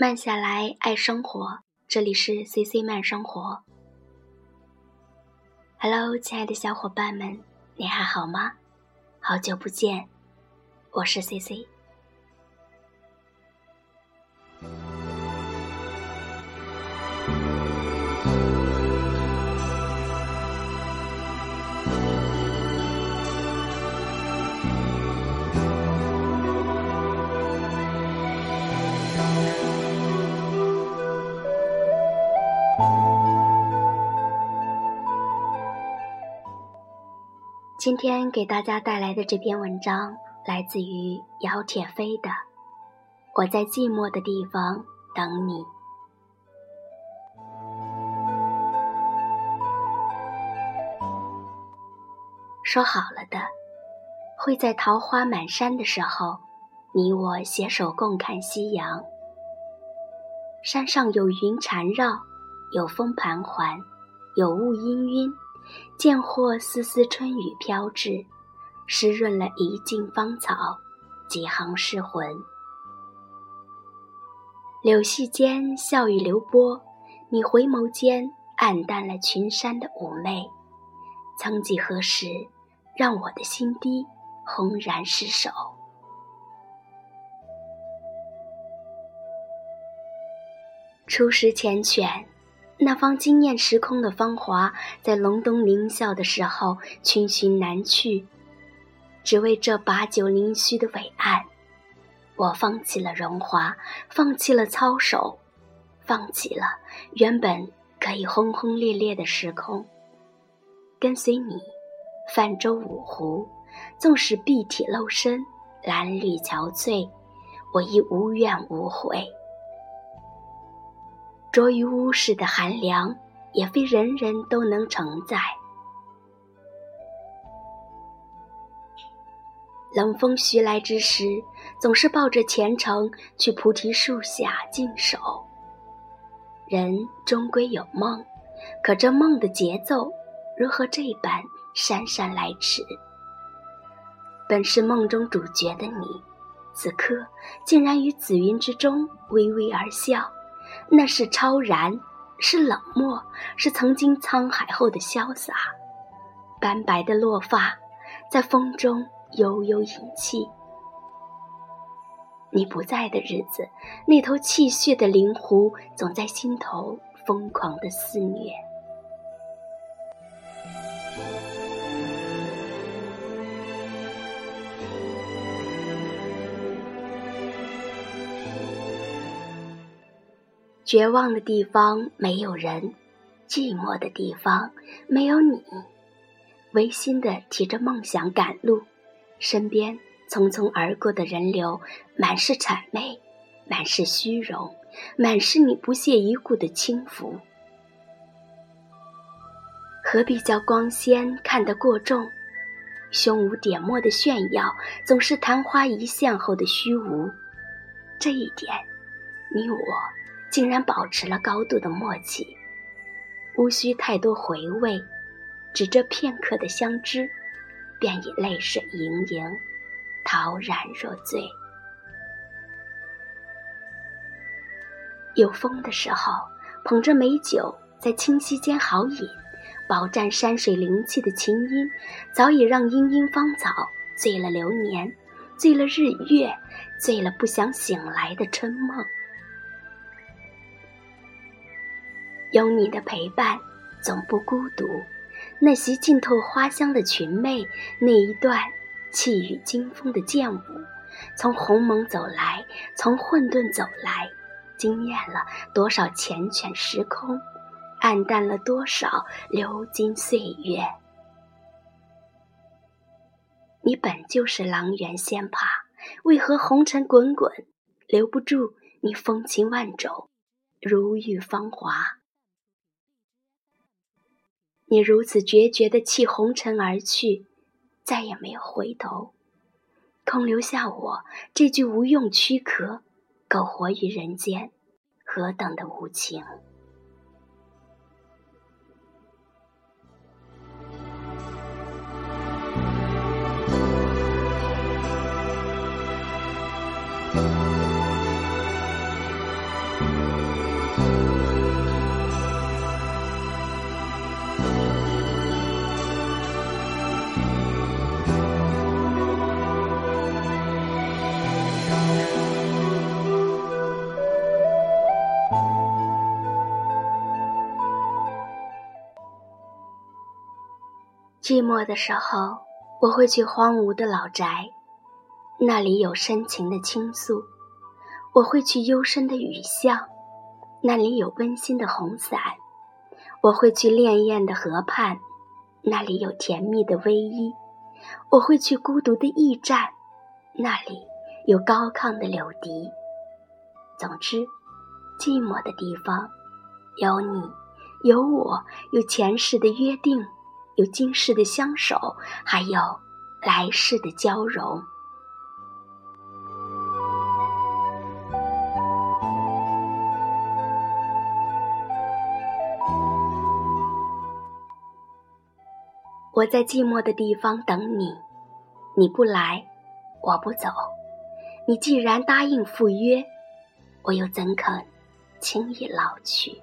慢下来，爱生活。这里是 C C 慢生活。Hello，亲爱的小伙伴们，你还好吗？好久不见，我是 C 今天给大家带来的这篇文章来自于姚铁飞的《我在寂寞的地方等你》。说好了的，会在桃花满山的时候，你我携手共看夕阳。山上有云缠绕，有风盘桓，有雾氤氲。见或丝丝春雨飘至，湿润了一径芳草，几行诗魂。柳絮间，笑语流波，你回眸间，暗淡了群山的妩媚。曾几何时，让我的心底轰然失守。初识缱绻。那方惊艳时空的芳华，在隆冬凌啸的时候群寻难去，只为这把酒凌虚的伟岸，我放弃了荣华，放弃了操守，放弃了原本可以轰轰烈烈的时空，跟随你泛舟五湖，纵使碧体露身，褴褛憔悴，我亦无怨无悔。着于屋室的寒凉，也非人人都能承载。冷风徐来之时，总是抱着虔诚去菩提树下静守。人终归有梦，可这梦的节奏，如何这般姗姗来迟？本是梦中主角的你，此刻竟然于紫云之中微微而笑。那是超然，是冷漠，是曾经沧海后的潇洒。斑白的落发，在风中悠悠隐气。你不在的日子，那头泣血的灵狐，总在心头疯狂的肆虐。绝望的地方没有人，寂寞的地方没有你。违心的提着梦想赶路，身边匆匆而过的人流，满是谄媚，满是虚荣，满是你不屑一顾的轻浮。何必叫光鲜看得过重？胸无点墨的炫耀，总是昙花一现后的虚无。这一点，你我。竟然保持了高度的默契，无需太多回味，只这片刻的相知，便已泪水盈盈，陶然若醉。有风的时候，捧着美酒在清溪间好饮，饱蘸山水灵气的琴音，早已让茵茵芳草醉了流年，醉了日月，醉了不想醒来的春梦。有你的陪伴，总不孤独。那袭浸透花香的裙袂，那一段气宇惊风的剑舞，从鸿蒙走来，从混沌走来，惊艳了多少缱绻时空，暗淡了多少流金岁月。你本就是狼原仙葩，为何红尘滚滚，留不住你风情万种，如玉芳华？你如此决绝地弃红尘而去，再也没有回头，空留下我这具无用躯壳，苟活于人间，何等的无情！寂寞的时候，我会去荒芜的老宅，那里有深情的倾诉；我会去幽深的雨巷，那里有温馨的红伞；我会去潋滟的河畔，那里有甜蜜的偎依；我会去孤独的驿站，那里有高亢的柳笛。总之，寂寞的地方，有你，有我，有前世的约定。有今世的相守，还有来世的交融。我在寂寞的地方等你，你不来，我不走。你既然答应赴约，我又怎肯轻易老去？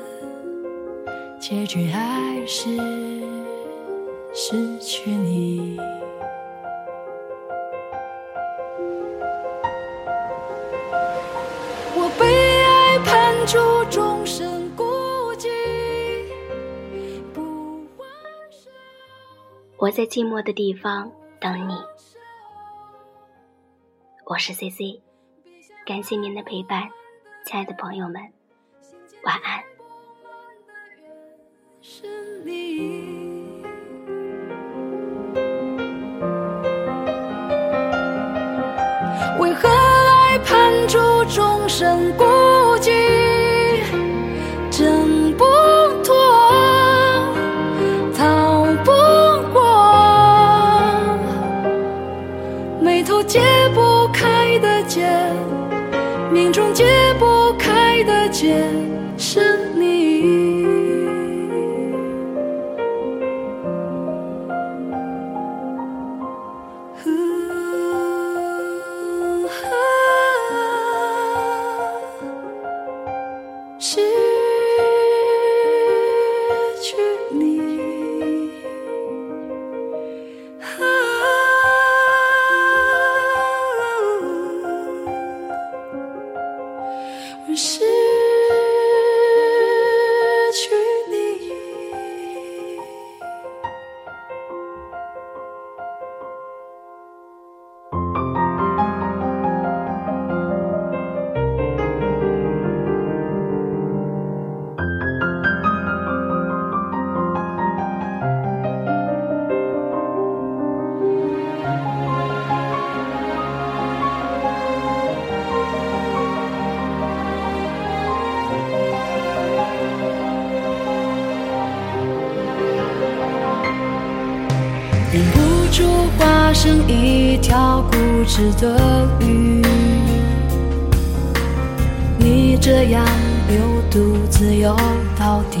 结局还是失去你。我被爱判处终身孤寂，不还手。我在寂寞的地方等你。我是 C C，感谢您的陪伴，亲爱的朋友们，晚安。是你，为何爱判处众生孤是不住化身一条固执的鱼，你这样流独自游到底。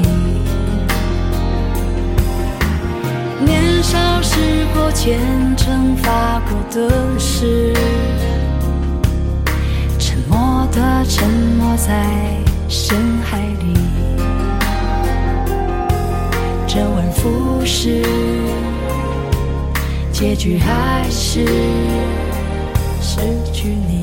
年少时候虔诚发过的誓，沉默的沉没在深海里。周而复始，结局还是失去你。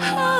啊。